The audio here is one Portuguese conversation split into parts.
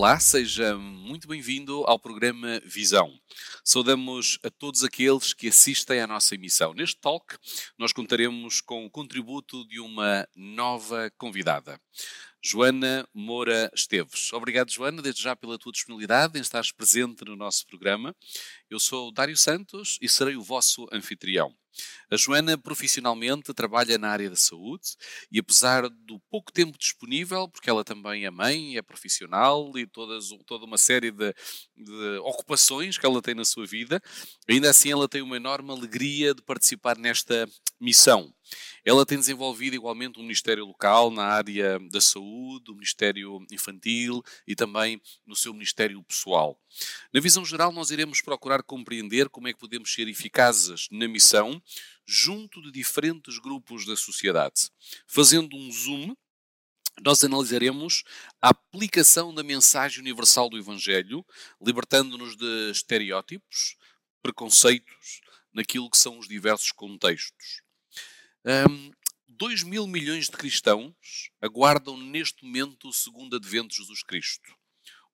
Olá, seja muito bem-vindo ao programa Visão. Saudamos a todos aqueles que assistem à nossa emissão. Neste talk, nós contaremos com o contributo de uma nova convidada. Joana Moura Esteves. Obrigado, Joana, desde já pela tua disponibilidade em estares presente no nosso programa. Eu sou Dário Santos e serei o vosso anfitrião. A Joana profissionalmente trabalha na área da saúde e apesar do pouco tempo disponível, porque ela também é mãe, é profissional e todas, toda uma série de, de ocupações que ela tem na sua vida, ainda assim ela tem uma enorme alegria de participar nesta missão. Ela tem desenvolvido igualmente um ministério local na área da saúde, o ministério infantil e também no seu ministério pessoal. Na visão geral, nós iremos procurar compreender como é que podemos ser eficazes na missão junto de diferentes grupos da sociedade. Fazendo um zoom, nós analisaremos a aplicação da mensagem universal do Evangelho, libertando-nos de estereótipos, preconceitos, naquilo que são os diversos contextos. Um, 2 mil milhões de cristãos aguardam neste momento o segundo advento de Jesus Cristo.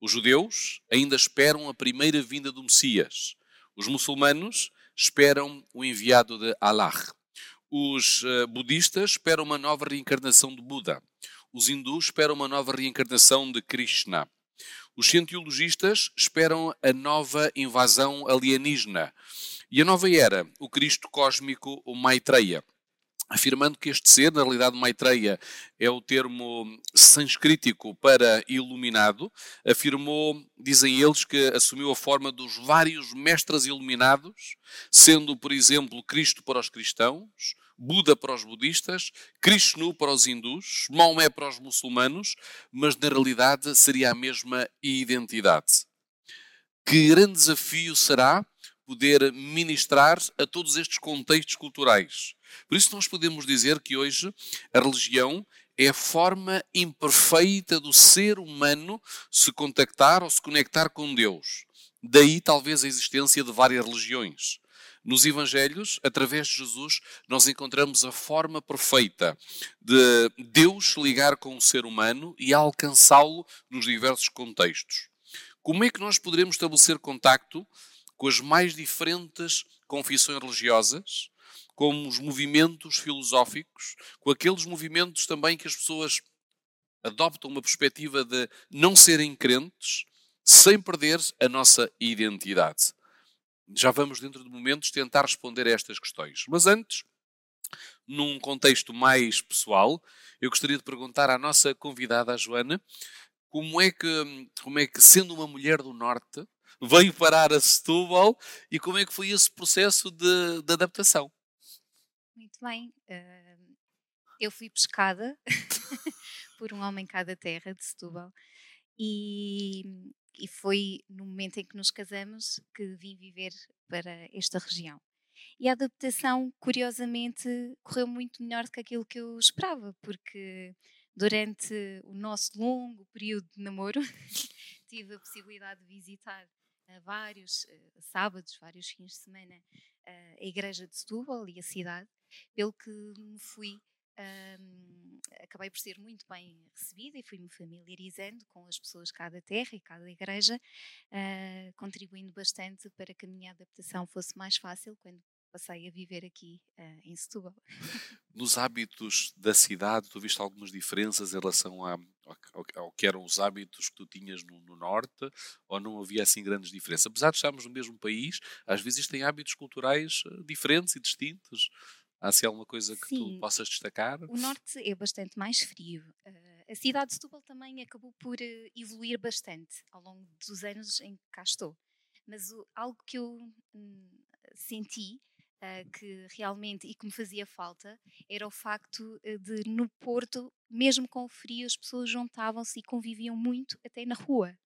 Os judeus ainda esperam a primeira vinda do Messias. Os muçulmanos esperam o enviado de Allah. Os uh, budistas esperam uma nova reencarnação de Buda. Os hindus esperam uma nova reencarnação de Krishna. Os cientologistas esperam a nova invasão alienígena. E a nova era, o Cristo cósmico, o Maitreya afirmando que este ser, na realidade Maitreya é o termo sanscrítico para iluminado, afirmou, dizem eles, que assumiu a forma dos vários mestres iluminados, sendo, por exemplo, Cristo para os cristãos, Buda para os budistas, Krishna para os hindus, Maomé para os muçulmanos, mas na realidade seria a mesma identidade. Que grande desafio será poder ministrar a todos estes contextos culturais por isso, nós podemos dizer que hoje a religião é a forma imperfeita do ser humano se contactar ou se conectar com Deus. Daí, talvez, a existência de várias religiões. Nos Evangelhos, através de Jesus, nós encontramos a forma perfeita de Deus ligar com o ser humano e alcançá-lo nos diversos contextos. Como é que nós poderemos estabelecer contacto com as mais diferentes confissões religiosas, com os movimentos filosóficos, com aqueles movimentos também que as pessoas adoptam uma perspectiva de não serem crentes, sem perder a nossa identidade. Já vamos, dentro de momentos, tentar responder a estas questões. Mas antes, num contexto mais pessoal, eu gostaria de perguntar à nossa convidada, a Joana, como é que, como é que sendo uma mulher do Norte, veio parar a Setúbal e como é que foi esse processo de, de adaptação? Muito bem. Uh, eu fui pescada por um homem cá da terra, de Setúbal, e, e foi no momento em que nos casamos que vim viver para esta região. E a adaptação, curiosamente, correu muito melhor do que aquilo que eu esperava, porque durante o nosso longo período de namoro tive a possibilidade de visitar vários uh, sábados, vários fins de semana, a igreja de Setúbal e a cidade, pelo que me fui um, acabei por ser muito bem recebida e fui-me familiarizando com as pessoas cá da terra e cá da igreja, uh, contribuindo bastante para que a minha adaptação fosse mais fácil quando passei a viver aqui uh, em Setúbal. Nos hábitos da cidade, tu viste algumas diferenças em relação a, ao, ao, que eram os hábitos que tu tinhas no, no, Norte, ou não havia assim grandes diferenças? Apesar de estarmos no mesmo país, às vezes existem hábitos culturais diferentes e distintos. Há se alguma coisa que Sim. tu possas destacar? O norte é bastante mais frio. Uh, a cidade de Setúbal também acabou por uh, evoluir bastante ao longo dos anos em que cá estou. Mas o, algo que eu hum, senti uh, que realmente e que me fazia falta era o facto de no Porto, mesmo com o frio, as pessoas juntavam-se e conviviam muito até na rua.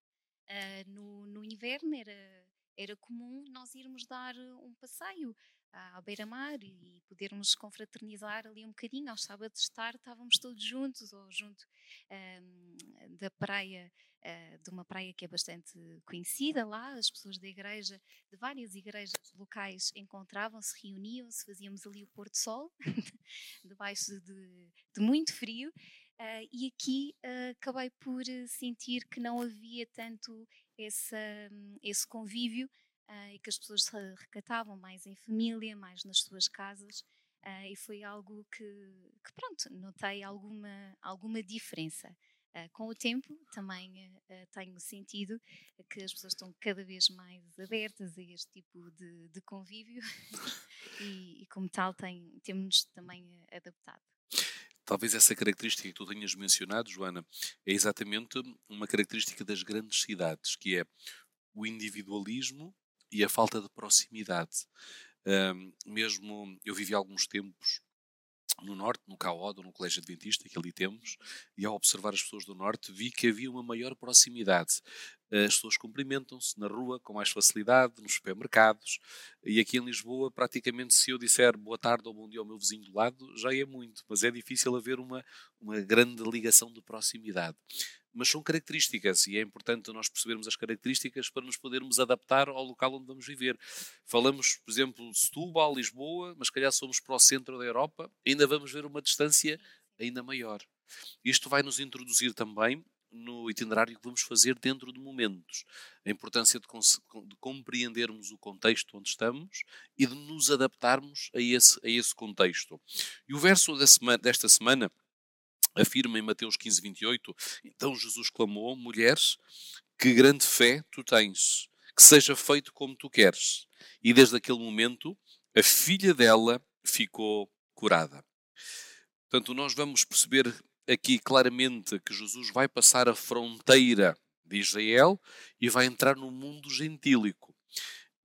no, no inverno era, era comum nós irmos dar um passeio à beira-mar e podermos confraternizar ali um bocadinho. Aos sábados de tarde estávamos todos juntos ou junto um, da praia, uh, de uma praia que é bastante conhecida lá. As pessoas da igreja, de várias igrejas locais, encontravam-se, reuniam-se, fazíamos ali o pôr do sol, debaixo de, de muito frio. Uh, e aqui uh, acabei por sentir que não havia tanto esse, um, esse convívio uh, e que as pessoas se recatavam mais em família, mais nas suas casas. e foi algo que, que, pronto, notei alguma, alguma diferença. Uh, com o tempo, também uh, tenho sentido que as pessoas estão cada vez mais abertas a este tipo de, de convívio e, e, como tal, tem, temos também adaptado. Talvez essa característica que tu tenhas mencionado, Joana, é exatamente uma característica das grandes cidades, que é o individualismo e a falta de proximidade. Um, mesmo eu vivi alguns tempos no Norte, no CAOD, no Colégio Adventista, que ali temos, e ao observar as pessoas do Norte, vi que havia uma maior proximidade. As pessoas cumprimentam-se na rua com mais facilidade, nos supermercados, e aqui em Lisboa, praticamente, se eu disser boa tarde ou bom dia ao meu vizinho do lado, já é muito, mas é difícil haver uma, uma grande ligação de proximidade mas são características e é importante nós percebermos as características para nos podermos adaptar ao local onde vamos viver. Falamos, por exemplo, de Setúbal, Lisboa, mas calhar somos para o centro da Europa, ainda vamos ver uma distância ainda maior. Isto vai nos introduzir também no itinerário que vamos fazer dentro de momentos. A importância de, de, compreendermos o contexto onde estamos e de nos adaptarmos a esse, a esse contexto. E o verso semana, desta semana afirma em Mateus 15, 28, então Jesus clamou, mulheres, que grande fé tu tens, que seja feito como tu queres. E desde aquele momento, a filha dela ficou curada. Portanto, nós vamos perceber aqui claramente que Jesus vai passar a fronteira de Israel e vai entrar no mundo gentílico.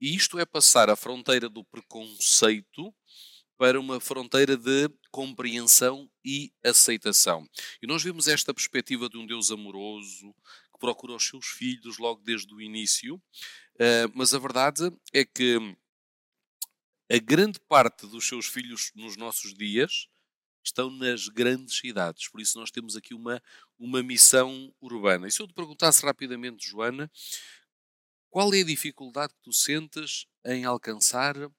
E isto é passar a fronteira do preconceito para uma fronteira de compreensão e aceitação. E nós vemos esta perspectiva de um Deus amoroso que procura os seus filhos logo desde o início, eh, mas a verdade é que a grande parte dos seus filhos nos nossos dias estão nas grandes cidades. Por isso nós temos aqui uma, uma missão urbana. E se eu te perguntasse rapidamente, Joana, qual é a dificuldade que tu sentes em alcançar uh,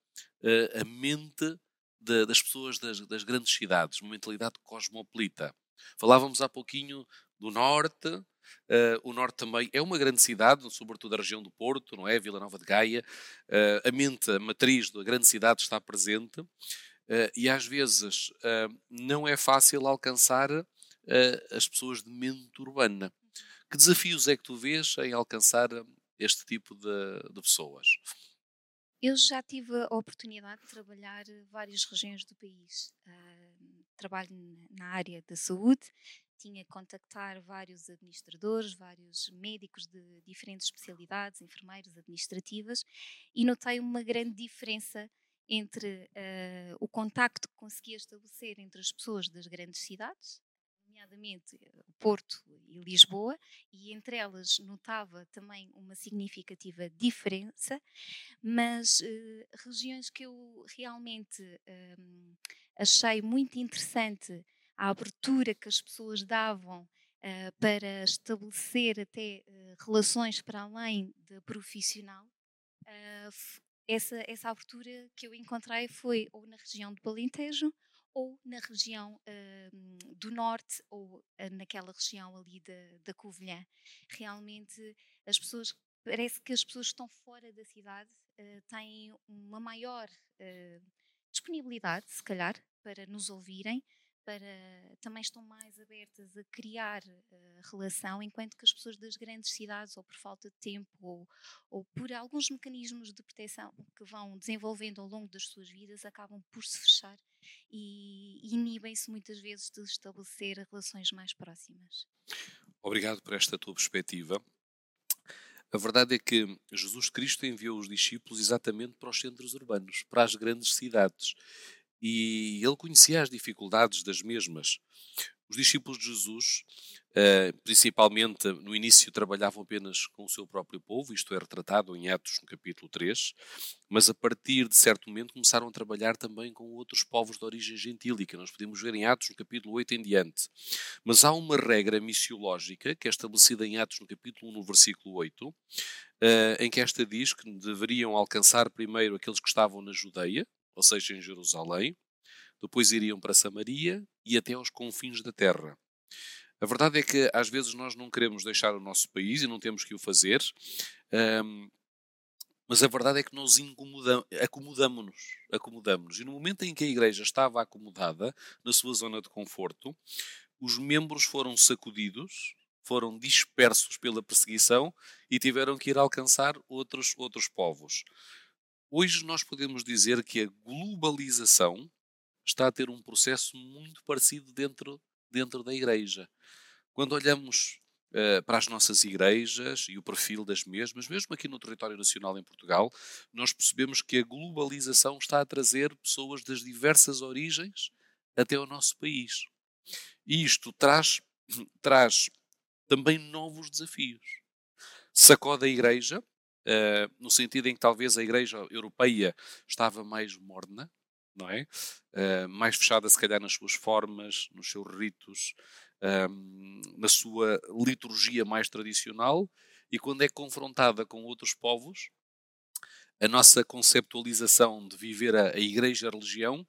a mente de, das pessoas das, das, grandes cidades, uma mentalidade cosmopolita. Falávamos há pouquinho do Norte, uh, o Norte também é uma grande cidade, sobretudo a região do Porto, não é? Vila Nova de Gaia. Uh, a mente, a matriz da grande cidade está presente uh, e às vezes não é fácil alcançar as pessoas de mente urbana. Que desafios é que tu vês em alcançar este tipo de, de pessoas? Eu já tive a oportunidade de trabalhar eh, várias regiões do país. Uh, trabalho na área da saúde, tinha que contactar vários administradores, vários médicos de diferentes especialidades, enfermeiros, administrativas, e notei uma grande diferença entre uh, o contacto que conseguia estabelecer entre as pessoas das grandes cidades, nomeadamente Porto e Lisboa, e entre elas notava também uma significativa diferença, mas uh, regiões que eu realmente um, achei muito interessante a abertura que as pessoas davam uh, para estabelecer até relações para além da profissional, essa, essa abertura que eu encontrei foi ou na região do Balentejo ou na região uh, do norte ou uh, naquela região ali da, da Covilhã. Realmente as pessoas, parece que as pessoas que estão fora da cidade uh, têm uma maior disponibilidade, se calhar, para nos ouvirem, para também estão mais abertas a criar uh, relação, enquanto que as pessoas das grandes cidades, ou por falta de tempo, ou, ou por alguns mecanismos de proteção que vão desenvolvendo ao longo das suas vidas, acabam por se fechar e inibem-se muitas vezes de estabelecer relações mais próximas. Obrigado por esta tua perspectiva. A verdade é que Jesus Cristo enviou os discípulos exatamente para os centros urbanos, para as grandes cidades e ele conhecia as dificuldades das mesmas. Os discípulos de Jesus, eh, principalmente no início, trabalhavam apenas com o seu próprio povo, isto é retratado em Atos, no capítulo 3, mas a partir de certo momento começaram a trabalhar também com outros povos de origem gentílica. Nós podemos ver em Atos, no capítulo 8 em diante. Mas há uma regra missiológica que é estabelecida em Atos, no capítulo 1, no versículo 8, eh, em que esta diz que deveriam alcançar primeiro aqueles que estavam na Judeia, ou seja, em Jerusalém, depois iriam para Samaria e até aos confins da terra. A verdade é que às vezes nós não queremos deixar o nosso país e não temos que o fazer, mas a verdade é que nós acomodamos-nos. Acomodamos e no momento em que a igreja estava acomodada na sua zona de conforto, os membros foram sacudidos, foram dispersos pela perseguição e tiveram que ir alcançar outros, outros povos. Hoje nós podemos dizer que a globalização está a ter um processo muito parecido dentro, dentro da igreja. Quando olhamos uh, para as nossas igrejas e o perfil das mesmas, mesmo aqui no território nacional em Portugal, nós percebemos que a globalização está a trazer pessoas das diversas origens até ao nosso país. E isto traz, traz também novos desafios. Sacode a igreja, uh, no sentido em que talvez a igreja europeia estava mais morna, não é? Uh, mais fechada, se calhar, nas suas formas, nos seus ritos, um, na sua liturgia mais tradicional e quando é confrontada com outros povos, a nossa conceptualização de viver a, a igreja e a religião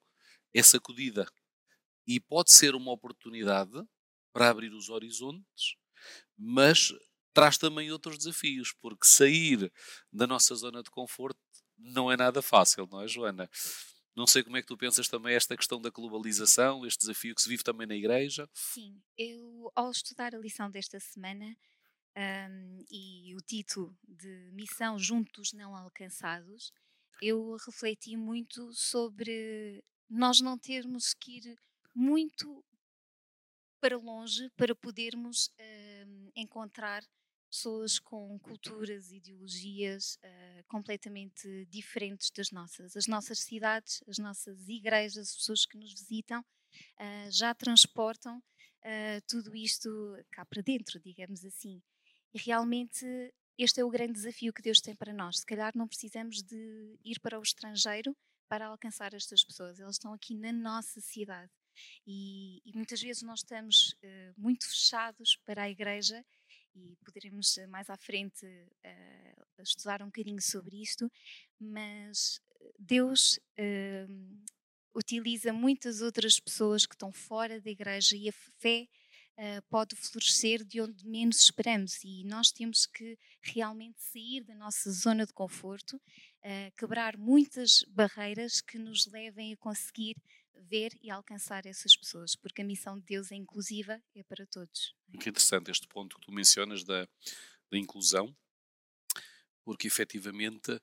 é sacudida. E pode ser uma oportunidade para abrir os horizontes, mas traz também outros desafios, porque sair da nossa zona de conforto não é nada fácil, não é, Joana? Não sei como é que tu pensas também esta questão da globalização, este desafio que se vive também na igreja. Sim, eu ao estudar a lição desta semana um, e o título de Missão Juntos Não Alcançados, eu refleti muito sobre nós não termos que ir muito para longe para podermos um, encontrar pessoas com culturas, ideologias uh, completamente diferentes das nossas. As nossas cidades, as nossas igrejas, as pessoas que nos visitam, uh, já transportam uh, tudo isto cá para dentro, digamos assim. E realmente este é o grande desafio que Deus tem para nós. Se calhar não precisamos de ir para o estrangeiro para alcançar estas pessoas, elas estão aqui na nossa cidade. E, e muitas vezes nós estamos muito fechados para a igreja e poderemos eh, mais à frente uh, estudar um bocadinho sobre isto, mas Deus uh, utiliza muitas outras pessoas que estão fora da igreja e a fé uh, pode florescer de onde menos esperamos. E nós temos que realmente sair da nossa zona de conforto, quebrar muitas barreiras que nos levem a conseguir ver e alcançar essas pessoas, porque a missão de Deus é inclusiva, é para todos. É? Que interessante este ponto que tu mencionas da, da inclusão, porque efetivamente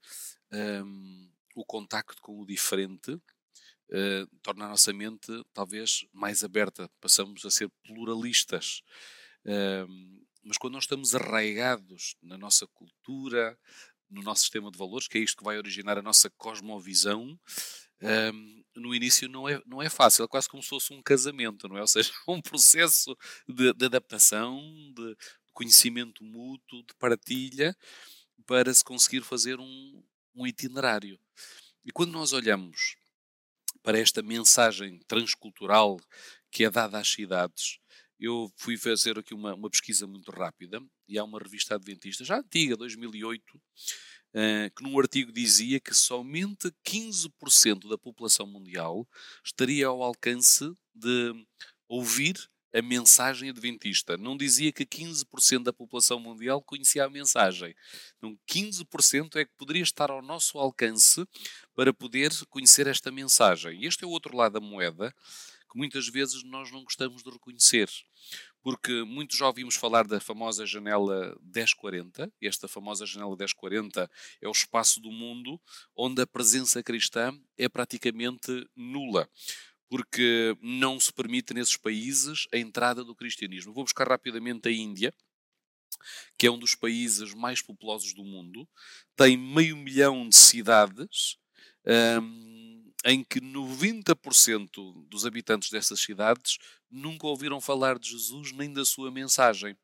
um, o contacto com o diferente uh, torna a nossa mente talvez mais aberta, passamos a ser pluralistas. Um, mas quando nós estamos arraigados na nossa cultura, no nosso sistema de valores, que é isto que vai originar a nossa cosmovisão, um, no início não é, não é fácil, é quase como se fosse um casamento, não é? Ou seja, um processo de, de adaptação, de conhecimento mútuo, de partilha, para se conseguir fazer um, um itinerário. E quando nós olhamos para esta mensagem transcultural que é dada às cidades, eu fui fazer aqui uma, uma pesquisa muito rápida e há uma revista adventista, já antiga, 2008, eh, que num artigo dizia que somente 15% da população mundial estaria ao alcance de ouvir a mensagem adventista. Não dizia que 15% da população mundial conhecia a mensagem. Então, 15% é que poderia estar ao nosso alcance para poder conhecer esta mensagem. E este é o outro lado da moeda que muitas vezes nós não gostamos de reconhecer porque muitos já ouvimos falar da famosa janela 1040. Esta famosa janela 1040 é o espaço do mundo onde a presença cristã é praticamente nula, porque não se permite nesses países a entrada do cristianismo. Vou buscar rapidamente a Índia, que é um dos países mais populosos do mundo, tem meio milhão de cidades. Um, em que 90% dos habitantes dessas cidades nunca ouviram falar de Jesus nem da sua mensagem,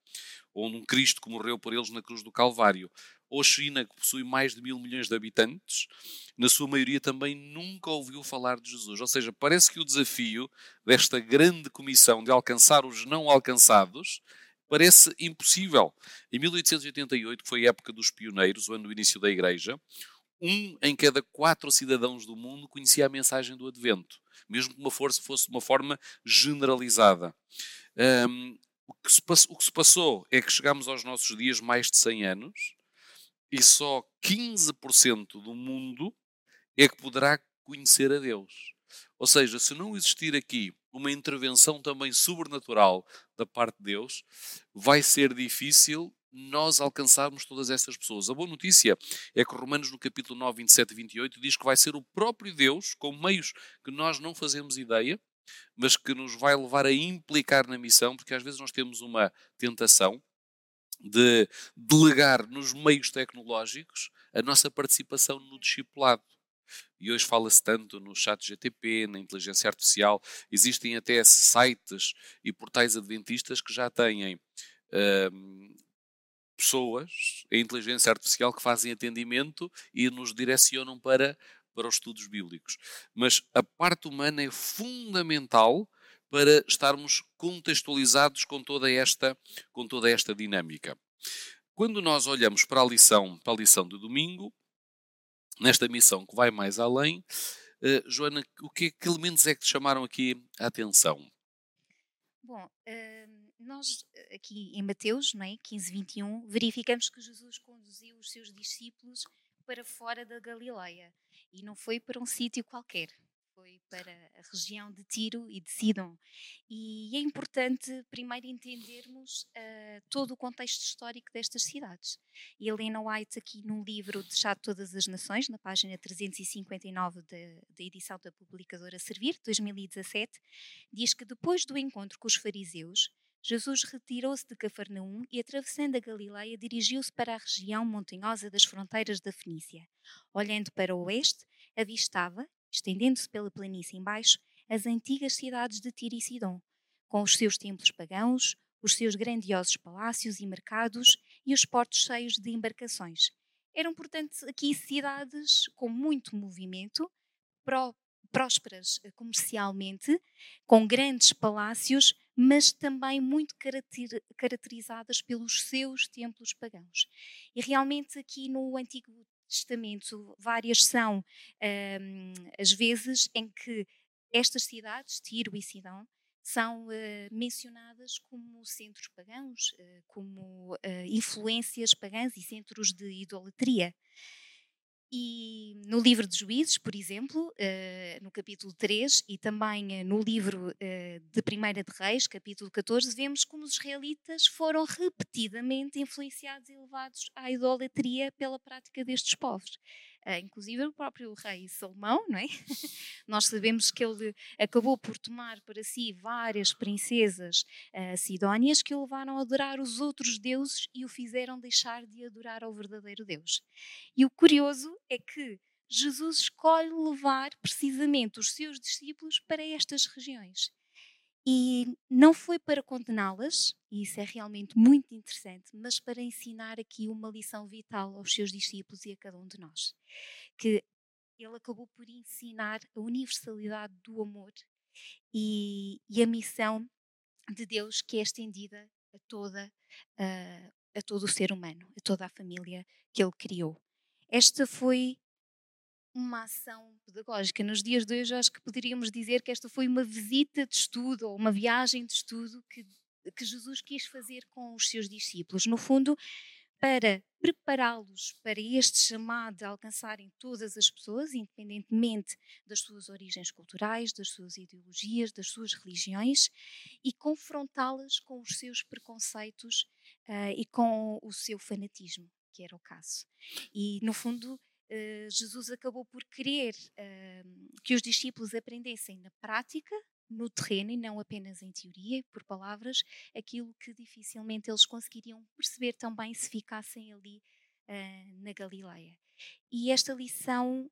ou num Cristo que morreu por eles na cruz do Calvário. Ou China, que possui mais de mil milhões de habitantes, na sua maioria também nunca ouviu falar de Jesus. Ou seja, parece que o desafio desta grande comissão de alcançar os não alcançados parece impossível. Em 1888, que foi a época dos pioneiros, o ano do início da Igreja, um em cada quatro cidadãos do mundo conhecia a mensagem do Advento, mesmo que uma força fosse de uma forma generalizada. Um, o, que se passou, o que se passou é que chegamos aos nossos dias mais de 100 anos e só 15% do mundo é que poderá conhecer a Deus. Ou seja, se não existir aqui uma intervenção também sobrenatural da parte de Deus, vai ser difícil nós alcançarmos todas essas pessoas. A boa notícia é que Romanos no capítulo 9, 27 e 28 diz que vai ser o próprio Deus, com meios que nós não fazemos ideia, mas que nos vai levar a implicar na missão, porque às vezes nós temos uma tentação de delegar nos meios tecnológicos a nossa participação no discipulado. E hoje fala-se tanto no chat GTP, na inteligência artificial, existem até sites e portais adventistas que já têm uh, pessoas, a inteligência artificial, que fazem atendimento e nos direcionam para, para os estudos bíblicos. Mas a parte humana é fundamental para estarmos contextualizados com toda esta, com toda esta dinâmica. Quando nós olhamos para a lição, para a lição de domingo, nesta missão que vai mais além, uh, Joana, o que, que, elementos é que te chamaram aqui a atenção? Bom, uh, nós aqui em Mateus, não é, 15, 21, verificamos que Jesus conduziu os seus discípulos para fora da Galileia e não foi para um sítio qualquer foi para a região de Tiro e de Sidon. E é importante primeiro entendermos uh, todo o contexto histórico destas cidades. Helena White, aqui num livro de Chá de Todas as Nações, na página 359 da, da edição da publicadora Servir, 2017, diz que depois do encontro com os fariseus, Jesus retirou-se de Cafarnaum e, atravessando a Galileia, dirigiu-se para a região montanhosa das fronteiras da Fenícia. Olhando para o oeste, avistava, estendendo-se pela planície embaixo, as antigas cidades de Tiro e Sidom, com os seus templos pagãos, os seus grandiosos palácios e mercados e os portos cheios de embarcações. Eram, portanto, aqui cidades com muito movimento, prósperas eh, comercialmente, com grandes palácios, mas também muito caracterizadas pelos seus templos pagãos. E realmente aqui no Antigo Testamento, várias são um, as vezes em que estas cidades, Tiro e Sidão, são uh, mencionadas como centros pagãos, uh, como uh, influências pagãs e centros de idolatria. E no livro de Juízes, por exemplo, uh, no capítulo 3 e também uh, no livro uh, de Primeira de Reis, capítulo 14, vemos como os israelitas foram repetidamente influenciados e levados à idolatria pela prática destes povos. Uh, inclusive o próprio rei Salomão, não é? Nós sabemos que ele acabou por tomar para si várias princesas uh, sidónias que o levaram a adorar os outros deuses e o fizeram deixar de adorar ao verdadeiro Deus. E o curioso é que Jesus escolhe levar precisamente os seus discípulos para estas regiões. E não foi para condená-las, e isso é realmente muito interessante, mas para ensinar aqui uma lição vital aos seus discípulos e a cada um de nós. Que ele acabou por ensinar a universalidade do amor e, e a missão de Deus que é estendida a toda a, a todo o ser humano, a toda a família que ele criou. Esta foi uma ação pedagógica. Nos dias de hoje, acho que poderíamos dizer que esta foi uma visita de estudo ou uma viagem de estudo que, que Jesus quis fazer com os seus discípulos. No fundo, para prepará-los para este chamado a alcançarem todas as pessoas, independentemente das suas origens culturais, das suas ideologias, das suas religiões, e confrontá-las com os seus preconceitos uh, e com o seu fanatismo, que era o caso. E, no fundo, Jesus acabou por querer uh, que os discípulos aprendessem na prática, no terreno e não apenas em teoria, por palavras, aquilo que dificilmente eles conseguiriam perceber também se ficassem ali uh, na Galileia. E esta lição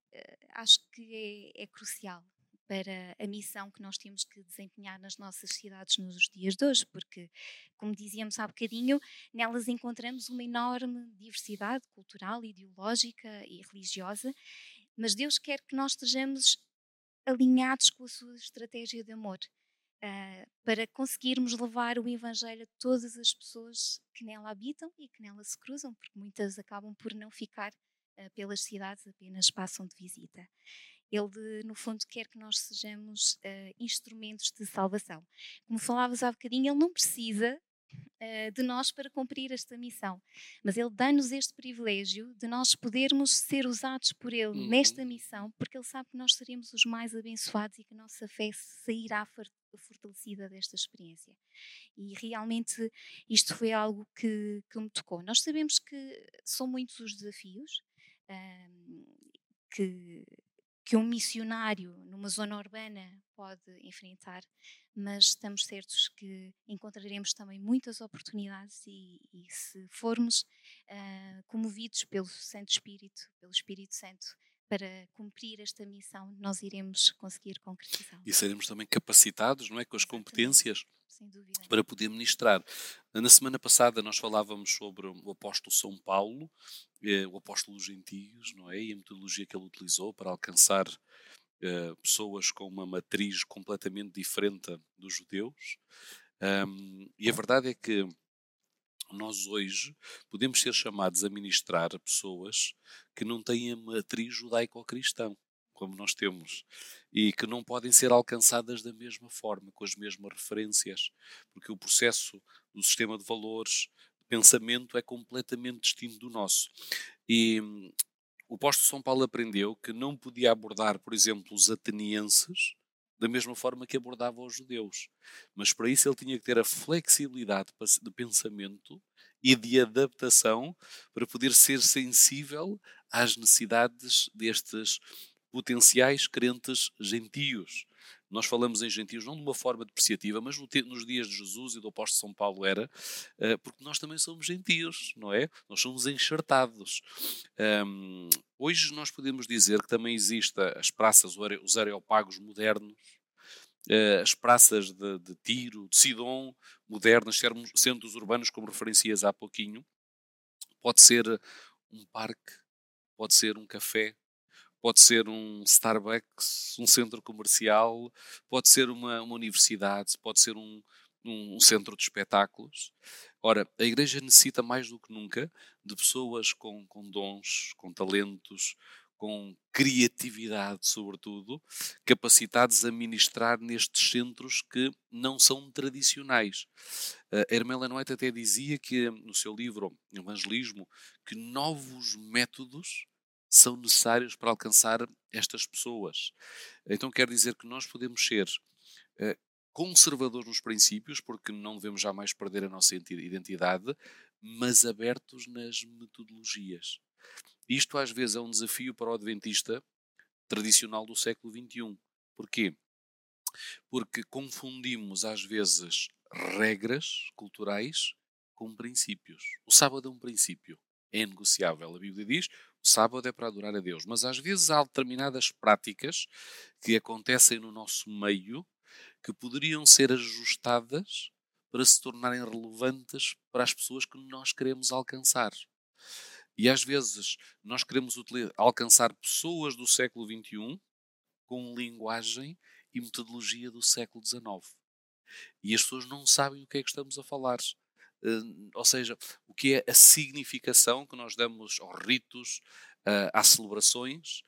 acho que é, é crucial para a missão que nós temos que desempenhar nas nossas cidades nos dias de hoje, porque, como dizíamos há bocadinho, nelas encontramos uma enorme diversidade cultural, ideológica e religiosa, mas Deus quer que nós estejamos alinhados com a sua estratégia de amor. Uh, para conseguirmos levar o Evangelho a todas as pessoas que nela habitam e que nela se cruzam, porque muitas acabam por não ficar uh, pelas cidades, apenas passam de visita. Ele, no fundo, quer que nós sejamos uh, instrumentos de salvação. Como falavas há bocadinho, ele não precisa uh, de nós para cumprir esta missão, mas ele dá-nos este privilégio de nós podermos ser usados por ele uhum. nesta missão, porque ele sabe que nós seremos os mais abençoados e que a nossa fé sairá fortalecida desta experiência. E realmente isto foi algo que, que me tocou. Nós sabemos que são muitos os desafios. Um, que que um missionário numa zona urbana pode enfrentar, mas estamos certos que encontraremos também muitas oportunidades e, e se formos uh, comovidos pelo Santo Espírito, pelo Espírito Santo, para cumprir esta missão, nós iremos conseguir concretizá-la. E seremos também capacitados, não é, com as competências para poder ministrar. Na semana passada nós falávamos sobre o apóstolo São Paulo, eh, o apóstolo dos gentios, não é, e a metodologia que ele utilizou para alcançar eh, pessoas com uma matriz completamente diferente dos judeus. Um, e a verdade é que nós hoje podemos ser chamados a ministrar pessoas que não têm a matriz judaico-cristã, como nós temos, e que não podem ser alcançadas da mesma forma, com as mesmas referências, porque o processo do sistema de valores, de pensamento, é completamente distinto do nosso. E hum, o apóstolo São Paulo aprendeu que não podia abordar, por exemplo, os atenienses da mesma forma que abordava os judeus. Mas para isso ele tinha que ter a flexibilidade de pensamento e de adaptação para poder ser sensível às necessidades destes potenciais crentes gentios. Nós falamos em gentios não de uma forma depreciativa, mas nos dias de Jesus e do apóstolo São Paulo era, eh, porque nós também somos gentios, não é? Nós somos enxertados. Um, hoje nós podemos dizer que também existem as praças, os areopagos modernos, eh, as praças de, de Tiro, de Sidon, modernas, centros urbanos, como referencias há pouquinho. Pode ser um parque, pode ser um café, pode ser um Starbucks, um centro comercial, pode ser uma, uma universidade, pode ser um, um, centro de espetáculos. Ora, a Igreja necessita mais do que nunca de pessoas com, com dons, com talentos, com criatividade, sobretudo, capacitados a ministrar nestes centros que não são tradicionais. A Hermela Noite até dizia que, no seu livro Evangelismo, que novos métodos são necessários para alcançar estas pessoas. Então quer dizer que nós podemos ser uh, conservadores nos princípios, porque não devemos jamais perder a nossa identidade, mas abertos nas metodologias. Isto às vezes é um desafio para o adventista tradicional do século XXI. Porquê? Porque confundimos às vezes regras culturais com princípios. O sábado é um princípio, é negociável. A Bíblia diz: sábado é para adorar a Deus. Mas às vezes há determinadas práticas que acontecem no nosso meio que poderiam ser ajustadas para se tornarem relevantes para as pessoas que nós queremos alcançar. E às vezes nós queremos alcançar pessoas do século XXI com linguagem e metodologia do século XIX. E as pessoas não sabem o que é que estamos a falar. Uh, ou seja, o que é a significação que nós damos aos ritos, às celebrações,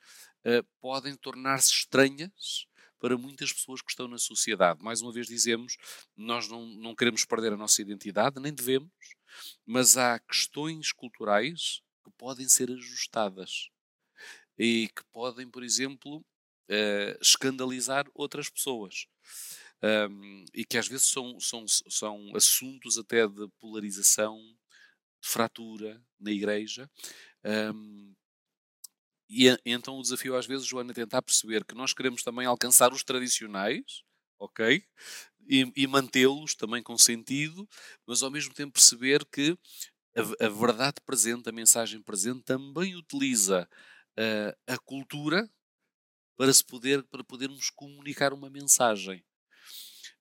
podem tornar-se estranhas para muitas pessoas que estão na sociedade. Mais uma vez dizemos, nós não, não queremos perder a nossa identidade, nem devemos, mas há questões culturais que podem ser ajustadas e que podem, por exemplo, uh, escandalizar outras pessoas. Um, e que às vezes são, são, são assuntos até de polarização, de fratura na igreja. Um, e, então o desafio às vezes, Joana, é tentar perceber que nós queremos também alcançar os tradicionais, ok? E, e mantê-los também com sentido, mas ao mesmo tempo perceber que a, a verdade presente, a mensagem presente, também utiliza uh, a cultura para, se poder, para podermos comunicar uma mensagem.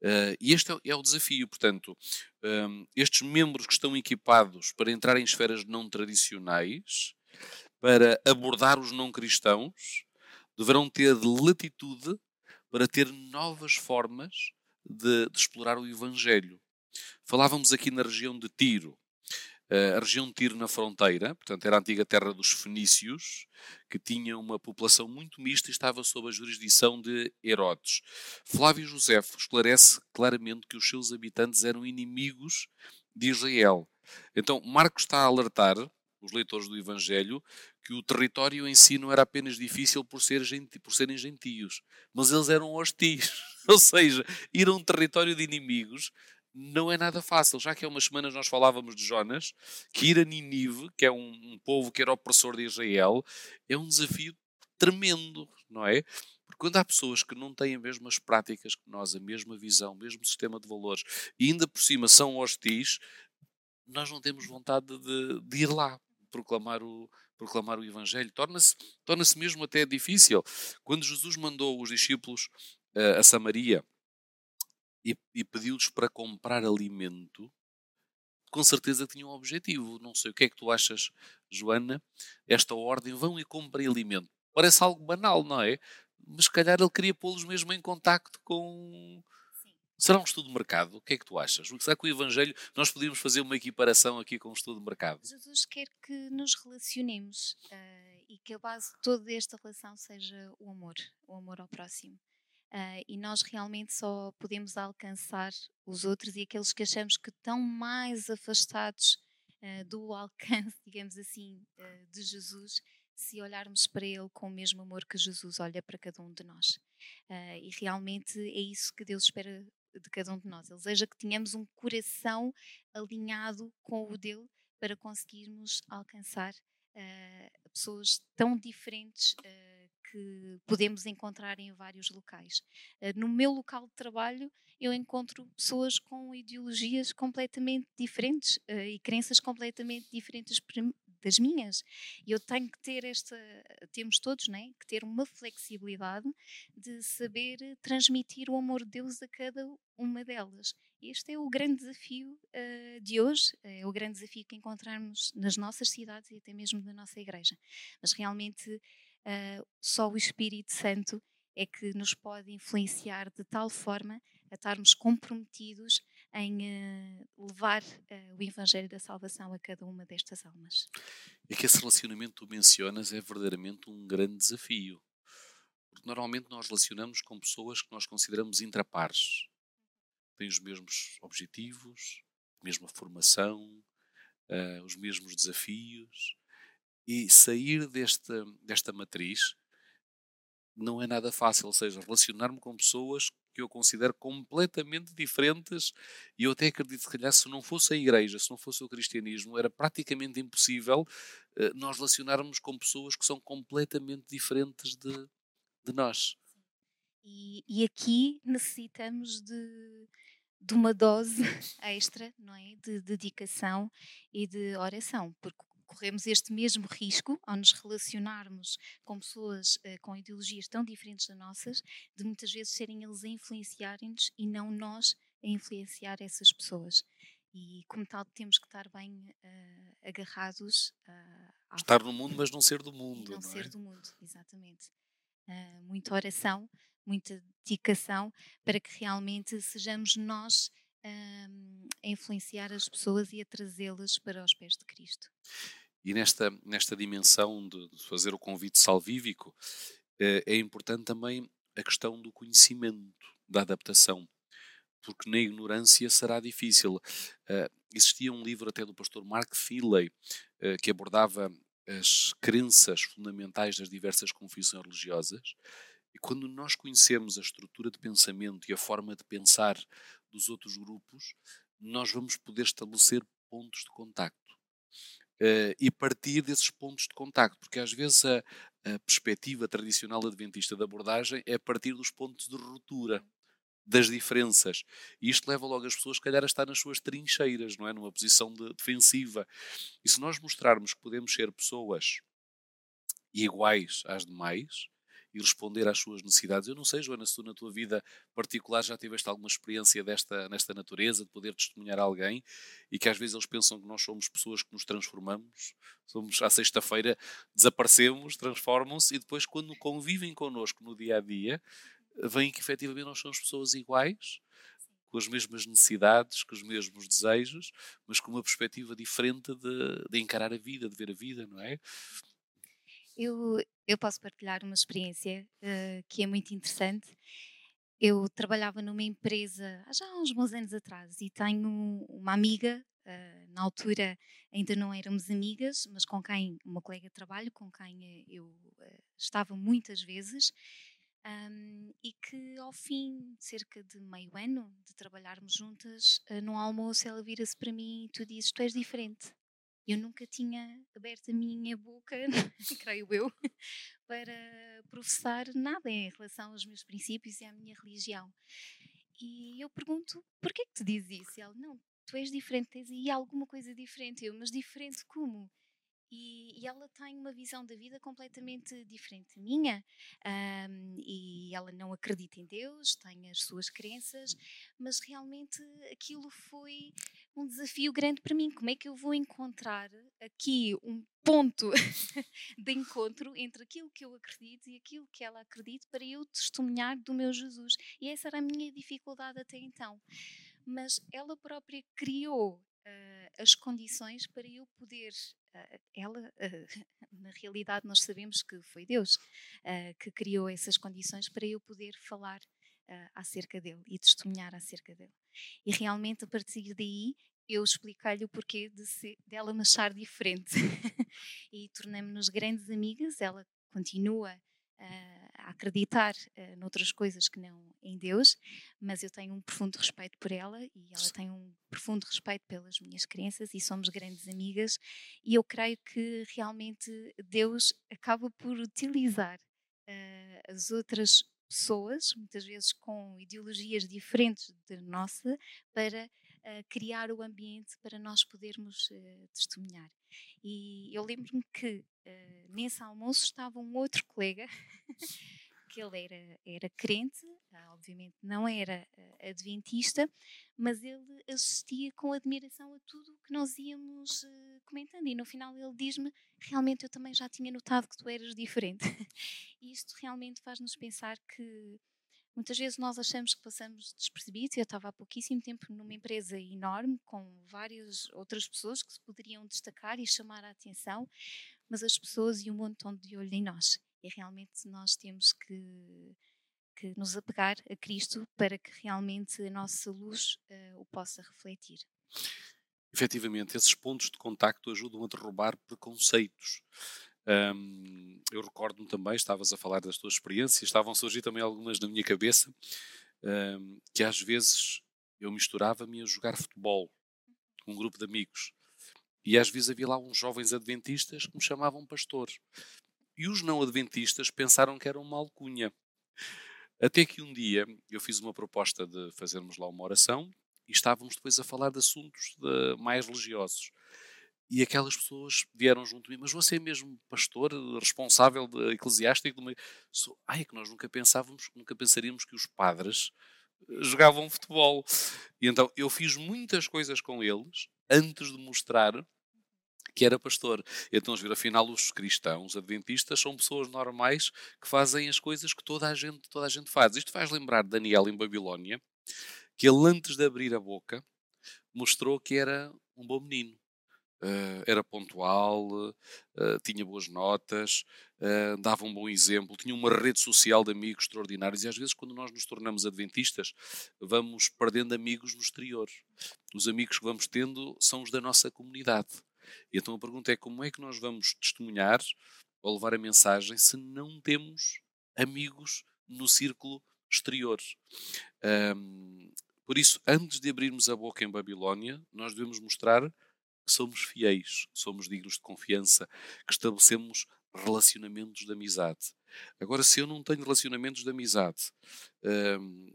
Uh, e este é, é, o desafio, portanto, um, estes membros que estão equipados para entrar em esferas não tradicionais para abordar os não cristãos, deverão ter latitude para ter novas formas de, de explorar o Evangelho. Falávamos aqui na região de Tiro. A região de Tiro na fronteira, portanto era a antiga terra dos fenícios, que tinha uma população muito mista e estava sob a jurisdição de Herodes. Flávio Josefo esclarece claramente que os seus habitantes eram inimigos de Israel. Então Marcos está a alertar os leitores do Evangelho que o território em si não era apenas difícil por, ser genti, por serem gentios, mas eles eram hostis. Ou seja, ir a um território de inimigos não é nada fácil. Já que há umas semanas nós falávamos de Jonas, que ir a Ninive, que é um, um povo que era opressor de Israel, é um desafio tremendo, não é? Porque quando há pessoas que não têm as mesmas práticas que nós, a mesma visão, o mesmo sistema de valores, e ainda por cima são hostis, nós não temos vontade de, de ir lá proclamar o, proclamar o Evangelho. Torna-se torna mesmo até difícil. Quando Jesus mandou os discípulos uh, a Samaria, e, e pediu-lhes para comprar alimento, com certeza tinham um objetivo. Não sei o que é que tu achas, Joana, esta ordem, vão e comprem alimento. Parece algo banal, não é? Mas se calhar ele queria pô-los mesmo em contacto com. Será um estudo de mercado? O que é que tu achas? Será que o Evangelho, nós podíamos fazer uma equiparação aqui com um estudo de mercado? Jesus quer que nos relacionemos uh, e que a base de toda esta relação seja o amor, o amor ao próximo. Uh, e nós realmente só podemos alcançar os outros e aqueles que achamos que estão mais afastados uh, do alcance, digamos assim, uh, de Jesus, se olharmos para Ele com o mesmo amor que Jesus olha para cada um de nós. e realmente é isso que Deus espera de cada um de nós. Ele deseja que tenhamos um coração alinhado com o dele para conseguirmos alcançar pessoas tão diferentes que podemos encontrar em vários locais. Eh, no meu local de trabalho, eu encontro pessoas com ideologias completamente diferentes eh, e crenças completamente diferentes das minhas. Eu tenho que ter esta, temos todos, né, que ter uma flexibilidade de saber transmitir o amor de Deus a cada uma delas. Este é o grande desafio uh, de hoje, é o grande desafio que encontramos nas nossas cidades e até mesmo na nossa igreja. Mas realmente uh, só o Espírito Santo é que nos pode influenciar de tal forma a estarmos comprometidos em uh, levar uh, o Evangelho da Salvação a cada uma destas almas. É que esse relacionamento que tu mencionas é verdadeiramente um grande desafio. Porque normalmente nós relacionamos com pessoas que nós consideramos intrapares. Têm os mesmos objetivos, a mesma formação, uh, os mesmos desafios, e sair desta, desta matriz não é nada fácil, ou seja, relacionar-me com pessoas que eu considero completamente diferentes e eu até acredito que, se não fosse a igreja, se não fosse o cristianismo, era praticamente impossível uh, nós relacionarmos com pessoas que são completamente diferentes de, de nós. E, e aqui necessitamos de, de uma dose extra, não é? De dedicação e de oração, porque corremos este mesmo risco ao nos relacionarmos com pessoas uh, com ideologias tão diferentes das nossas, de muitas vezes serem eles a influenciarem-nos e não nós a influenciar essas pessoas. E, como tal, temos que estar bem uh, agarrados. Uh, estar no mundo, mas não ser do mundo. Não, não ser é? do mundo, exatamente. muita oração, muita dedicação para que realmente sejamos nós a influenciar as pessoas e a trazê-las para os pés de Cristo. E nesta, nesta dimensão de, fazer o convite salvífico, eh, é importante também a questão do conhecimento, da adaptação, porque na ignorância será difícil. Uh, existia um livro até do pastor Mark Finlay uh, que abordava as crenças fundamentais das diversas confissões religiosas. E quando nós conhecemos a estrutura de pensamento e a forma de pensar dos outros grupos, nós vamos poder estabelecer pontos de contacto uh, e partir desses pontos de contacto, porque às vezes a, a perspectiva tradicional adventista da abordagem é partir dos pontos de ruptura das diferenças. E isto leva logo as pessoas, se calhar, a estar nas suas trincheiras, não é? Numa posição de defensiva. E se nós mostrarmos que podemos ser pessoas iguais às demais, e responder às suas necessidades. Eu não sei, Joana, se tu na tua vida particular já tiveste alguma experiência desta, nesta natureza, de poder testemunhar alguém e que às vezes eles pensam que nós somos pessoas que nos transformamos, somos à sexta-feira, desaparecemos, transformam-se e depois, quando convivem connosco no dia a dia, veem que efetivamente nós somos pessoas iguais com as mesmas necessidades, com os mesmos desejos, mas com uma perspectiva diferente de, de encarar a vida, de ver a vida, não é? Eu, eu posso partilhar uma experiência uh, que é muito interessante. Eu trabalhava numa empresa há já uns bons anos atrás e tenho uma amiga, uh, na altura ainda não éramos amigas, mas com quem, uma colega de trabalho, com quem eu uh, estava muitas vezes, um, e que ao fim de cerca de meio ano de trabalharmos juntas, uh, no almoço ela vira-se para mim e tu dizes: Tu és diferente. Eu nunca tinha aberto a minha boca, creio eu, para professar nada em relação aos meus princípios e à minha religião. E eu pergunto: Porquê que tu dizes isso? E ela: Não, tu és diferente, tens aí alguma coisa diferente. Eu, mas diferente como? E, e, ela tem uma visão da vida completamente diferente da minha. Um, e ela não acredita em Deus, tem as suas crenças, mas realmente aquilo foi um desafio grande para mim. Como é que eu vou encontrar aqui um ponto de encontro entre aquilo que eu acredito e aquilo que ela acredita para eu testemunhar do meu Jesus? E essa era a minha dificuldade até então. Mas ela própria criou uh, as condições para eu poder. Uh, ela, uh, na realidade, nós sabemos que foi Deus que criou essas condições para eu poder falar acerca dele e testemunhar acerca dele. E realmente, a partir daí, eu expliquei-lhe o porquê de ser, dela me achar diferente. e tornamos-nos grandes amigas. Ela continua a acreditar uh, noutras coisas que não em Deus, mas eu tenho um profundo respeito por ela e ela tem um profundo respeito pelas minhas crenças e somos grandes amigas. E eu creio que realmente Deus acaba por utilizar uh, as outras pessoas, muitas vezes com ideologias diferentes da nossa, para uh, criar o ambiente para nós podermos uh, testemunhar. E eu lembro-me que uh, nesse almoço estava um outro colega que ele era, era crente, obviamente não era adventista, mas ele assistia com admiração a tudo o que nós íamos comentando. E no final ele diz-me: realmente eu também já tinha notado que tu eras diferente. e isto realmente faz-nos pensar que Muitas vezes nós achamos que passamos despercebidos. Eu estava há pouquíssimo tempo numa empresa enorme com várias outras pessoas que se poderiam destacar e chamar a atenção, mas as pessoas e o mundo estão de olho em nós. E realmente nós temos que, que nos apegar a Cristo para que realmente a nossa luz uh, o possa refletir. Efetivamente, esses pontos de contacto ajudam a derrubar preconceitos. Um, eu recordo-me também, estavas a falar das tuas experiências, estavam a surgir também algumas na minha cabeça, um, que às vezes eu misturava-me a jogar futebol com um grupo de amigos. E às vezes havia lá uns jovens adventistas que me chamavam pastor. E os não adventistas pensaram que era uma alcunha. Até que um dia eu fiz uma proposta de fazermos lá uma oração e estávamos depois a falar de assuntos de, mais religiosos. E aquelas pessoas vieram junto de mim, mas você é mesmo pastor, responsável de eclesiástico? De Ai, é que nós nunca pensávamos, nunca pensaríamos que os padres eh, jogavam futebol. E então eu fiz muitas coisas com eles antes de mostrar que era pastor. Então, ver, afinal, os cristãos adventistas são pessoas normais que fazem as coisas que toda a gente, toda a gente faz. Isto faz lembrar Daniel em Babilónia, que ele antes de abrir a boca mostrou que era um bom menino. Uh, era pontual, uh, tinha boas notas, uh, dava um bom exemplo, tinha uma rede social de amigos extraordinários. E às vezes, quando nós nos tornamos adventistas, vamos perdendo amigos no exterior. Os amigos que vamos tendo são os da nossa comunidade. E então a pergunta é: como é que nós vamos testemunhar ou levar a mensagem se não temos amigos no círculo exterior? Um, por isso, antes de abrirmos a boca em Babilónia, nós devemos mostrar que somos fiéis, que somos dignos de confiança, que estabelecemos relacionamentos de amizade. Agora, se eu não tenho relacionamentos de amizade, hum,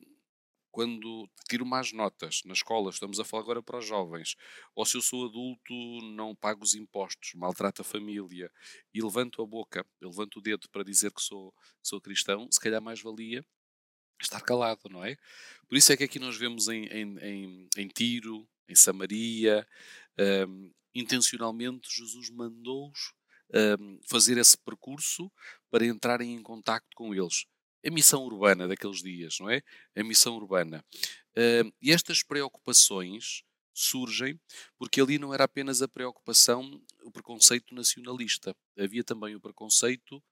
quando tiro más notas na escola, estamos a falar agora para os jovens, ou se eu sou adulto, não pago os impostos, maltrato a família e levanto a boca, levanto o dedo para dizer que sou, sou cristão, se calhar mais valia estar calado, não é? Por isso é que aqui nós vemos em, em, em, em Tiro, em Samaria, um, intencionalmente Jesus mandou-os um, fazer esse percurso para entrarem em contacto com eles. a missão urbana daqueles dias, não é? A missão urbana. Uh, e estas preocupações surgem porque ali não era apenas a preocupação, o preconceito nacionalista, havia também o preconceito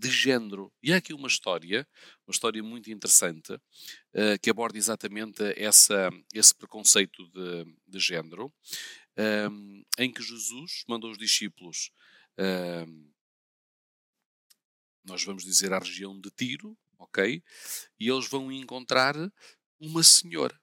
de género. E há aqui uma história, uma história muito interessante, uh, que aborda exatamente essa, esse preconceito de, de género, um, em que Jesus mandou os discípulos, um, nós vamos dizer, à região de Tiro, ok? E eles vão encontrar uma senhora.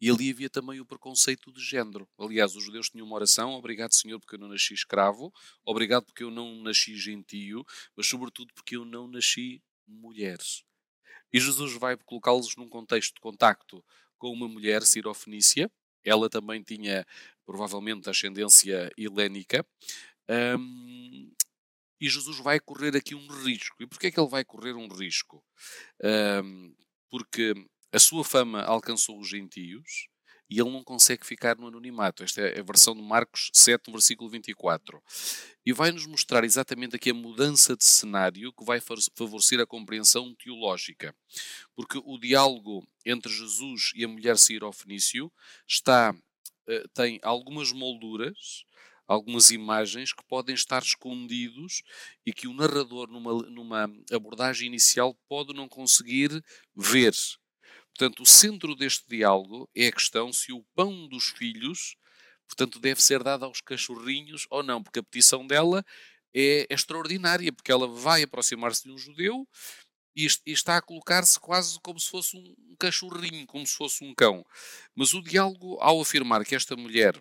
E ali havia também o preconceito de género. Aliás, os judeus tinham uma oração: Obrigado, Senhor, porque eu não nasci escravo, obrigado porque eu não nasci gentio, mas sobretudo porque eu não nasci mulher. E Jesus vai colocá-los num contexto de contacto com uma mulher sirofenícia. Ela também tinha provavelmente ascendência helénica. Um, e Jesus vai correr aqui um risco. E porquê é que ele vai correr um risco? Um, porque a sua fama alcançou os gentios e ele não consegue ficar no anonimato. Esta é a versão de Marcos 7, versículo 24. E vai-nos mostrar exatamente aqui a mudança de cenário que vai favorecer a compreensão teológica. Porque o diálogo entre Jesus e a mulher Fenício está, eh, tem algumas molduras, algumas imagens que podem estar escondidos e que o narrador, numa, numa abordagem inicial, pode não conseguir ver Portanto, o centro deste diálogo é a questão se o pão dos filhos, portanto, deve ser dado aos cachorrinhos ou não, porque a petição dela é extraordinária, porque ela vai aproximar-se de um judeu e está a colocar-se quase como se fosse um cachorrinho, como se fosse um cão. Mas o diálogo, ao afirmar que esta mulher,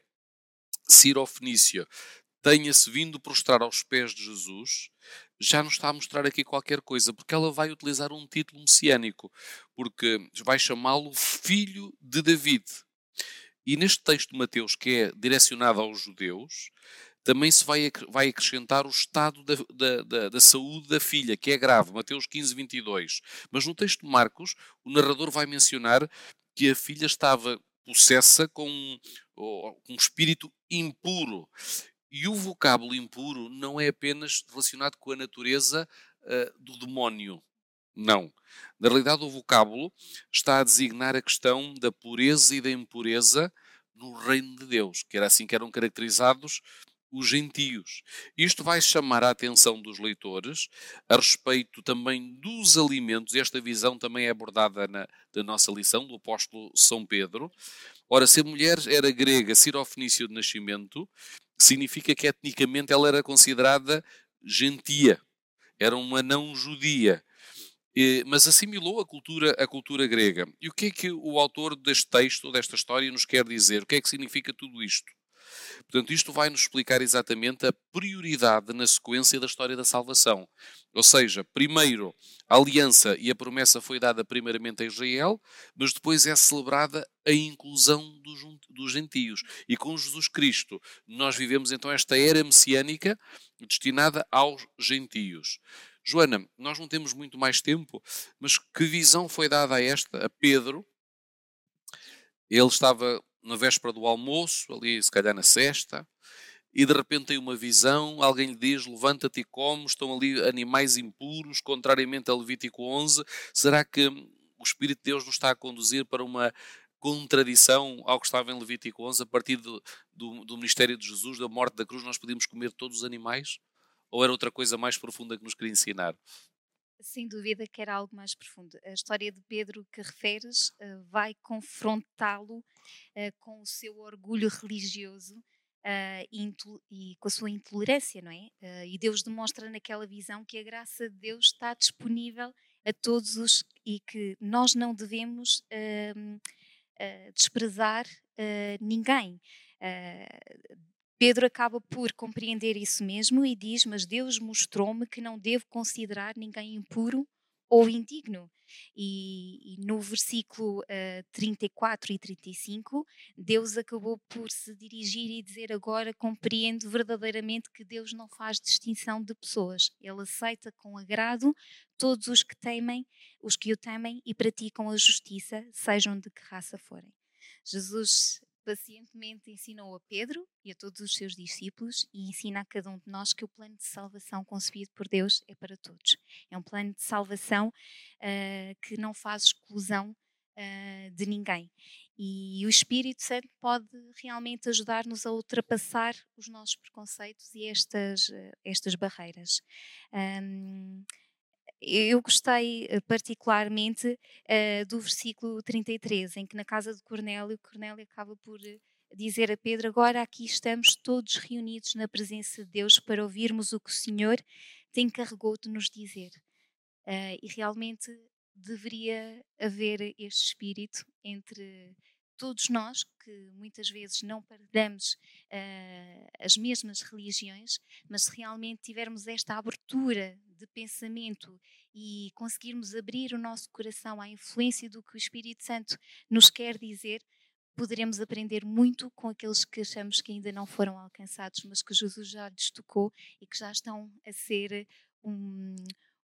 Cirofenícia, tenha-se vindo prostrar aos pés de Jesus, já nos está a mostrar aqui qualquer coisa, porque ela vai utilizar um título messiânico, porque vai chamá-lo Filho de David. E neste texto de Mateus, que é direcionado aos judeus, também se vai, vai acrescentar o estado da, da, da, da, saúde da filha, que é grave, Mateus 15, 22. Mas no texto de Marcos, o narrador vai mencionar que a filha estava possessa com um, um espírito impuro. E o vocábulo impuro não é apenas relacionado com a natureza uh, do demónio. Não. Na realidade, o vocábulo está a designar a questão da pureza e da impureza no reino de Deus, que era assim que eram caracterizados os gentios. Isto vai chamar a atenção dos leitores a respeito também dos alimentos. Esta visão também é abordada na, na nossa lição do apóstolo São Pedro. Ora, se a mulher era grega, cirofenícia de nascimento, significa que etnicamente ela era considerada gentia, era uma não judia, mas assimilou a cultura, a cultura grega. E o que é que o autor deste texto, desta história, nos quer dizer? O que é que significa tudo isto? Portanto, isto vai nos explicar exatamente a prioridade na sequência da história da salvação. Ou seja, primeiro a aliança e a promessa foi dada primeiramente a Israel, mas depois é celebrada a inclusão dos, dos gentios. E com Jesus Cristo nós vivemos então esta era messiânica destinada aos gentios. Joana, nós não temos muito mais tempo, mas que visão foi dada a esta, a Pedro? Ele estava na véspera do almoço, ali se calhar na sexta, e de repente tem uma visão, alguém lhe diz, levanta-te e come, estão ali animais impuros, contrariamente a Levítico 11, será que o Espírito de Deus nos está a conduzir para uma contradição ao que estava em Levítico 11, a partir do, do, do ministério de Jesus, da morte da cruz, nós podíamos comer todos os animais? Ou era outra coisa mais profunda que nos queria ensinar? Sem dúvida que era algo mais profundo. A história de Pedro que referes uh, vai confrontá-lo uh, com o seu orgulho religioso uh, e, com a sua intolerância, não é? e Deus demonstra naquela visão que a graça de Deus está disponível a todos os e que nós não devemos ehm, desprezar ninguém. Pedro acaba por compreender isso mesmo e diz: Mas Deus mostrou-me que não devo considerar ninguém impuro ou indigno. E, e no versículo uh, eh, 34 e 35, Deus acabou por se dirigir e dizer: Agora compreendo verdadeiramente que Deus não faz distinção de pessoas. Ele aceita com agrado todos os que temem, os que o temem e praticam a justiça, sejam de que raça forem. Jesus pacientemente ensinou a Pedro e a todos os seus discípulos e ensina a cada um de nós que o plano de salvação concebido por Deus é para todos. É um plano de salvação uh, que não faz exclusão uh, de ninguém. E o Espírito Santo pode realmente ajudar-nos a ultrapassar os nossos preconceitos e estas, estas barreiras. Um, eu gostei eh, particularmente uh, do versículo 33, em que na casa de Cornélio, Cornélio acaba por eh, dizer a Pedro: Agora aqui estamos todos reunidos na presença de Deus para ouvirmos o que o Senhor te encarregou de nos dizer. Uh, e realmente deveria haver este espírito entre todos nós, que muitas vezes não partilhamos uh, as mesmas religiões, mas se realmente tivermos esta abertura de pensamento e conseguirmos abrir o nosso coração à influência do que o Espírito Santo nos quer dizer, poderemos aprender muito com aqueles que achamos que ainda não foram alcançados, mas que Jesus já lhes tocou e que já estão a ser um,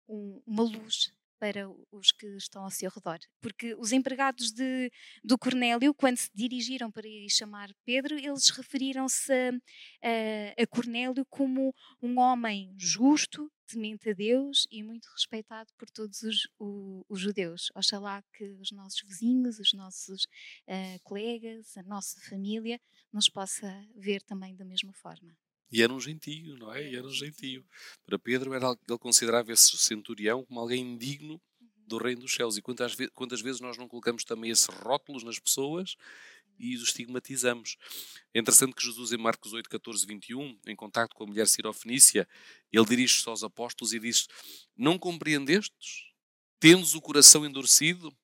um, uma luz para os que estão ao seu redor. Porque os empregados de, do Cornélio, quando se dirigiram para ir chamar Pedro, eles referiram-se a, a, Cornélio como um homem justo, temente a Deus e muito respeitado por todos os, o, os judeus. Oxalá que os nossos vizinhos, os nossos uh, colegas, a nossa família nos possa ver também da mesma forma. E era um gentio, não é? E era um gentio. Para Pedro, era, ele considerava esse centurião como alguém indigno uhum. do reino dos céus. E quantas, quantas vezes nós não colocamos também esses rótulos nas pessoas e os estigmatizamos. É interessante que Jesus, em Marcos 8, 14, 21, em contato com a mulher sirofenícia, ele dirige-se aos apóstolos e diz: Não compreendestes? Tendes o coração endurecido?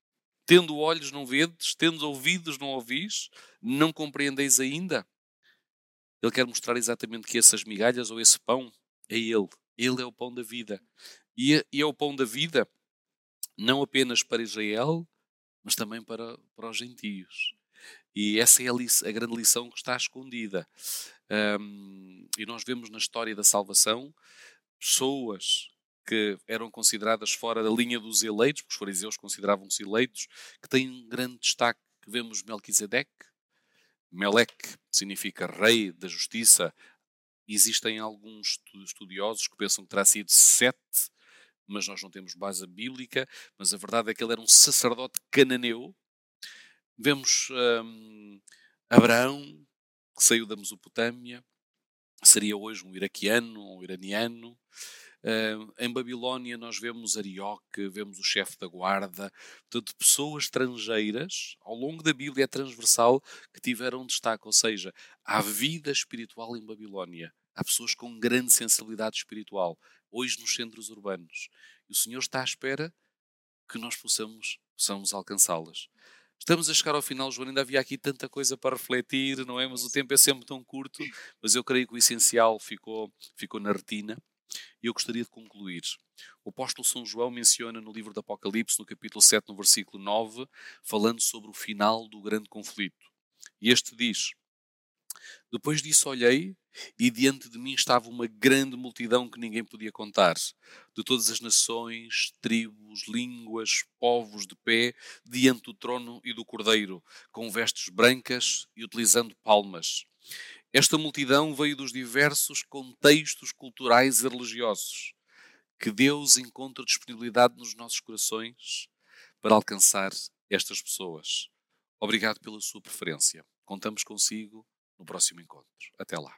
Tendo olhos não vedes? Tendo ouvidos não ouvis? Não compreendeis ainda? Ele quer mostrar exatamente que essas migalhas ou esse pão é Ele. Ele é o pão da vida. E é, é o pão da vida não apenas para Israel, mas também para, para os gentios. E essa é a, lição, a grande lição que está escondida. Um, e nós vemos na história da salvação pessoas que eram consideradas fora da linha dos eleitos, porque os fariseus consideravam-se eleitos, que têm um grande destaque. Vemos Melquisedeque, Melec significa rei da justiça. Existem alguns estudiosos que pensam que terá sido sete, mas nós não temos base bíblica. Mas a verdade é que ele era um sacerdote cananeu. Vemos hum, Abraão, que saiu da Mesopotâmia, seria hoje um iraquiano, um iraniano. Uh, em Babilónia nós vemos Arioque, vemos o chefe da guarda, portanto, pessoas estrangeiras, ao longo da Bíblia é transversal, que tiveram destaque, ou seja, há vida espiritual em Babilónia. Há pessoas com grande sensibilidade espiritual, hoje nos centros urbanos. E o Senhor está à espera que nós possamos, possamos alcançá-las. Estamos a chegar ao final, João. Ainda havia aqui tanta coisa para refletir, não é? Mas o tempo é sempre tão curto. Mas eu creio que o essencial ficou, ficou na retina. E eu gostaria de concluir. O apóstolo São João menciona no livro do Apocalipse, no capítulo 7, no versículo 9, falando sobre o final do grande conflito. E este diz: Depois disso olhei, e diante de mim estava uma grande multidão que ninguém podia contar, de todas as nações, tribos, línguas, povos de pé, diante do trono e do cordeiro, com vestes brancas e utilizando palmas. Esta multidão veio dos diversos contextos culturais e religiosos. Que Deus encontre disponibilidade nos nossos corações para alcançar estas pessoas. Obrigado pela sua preferência. Contamos consigo no próximo encontro. Até lá.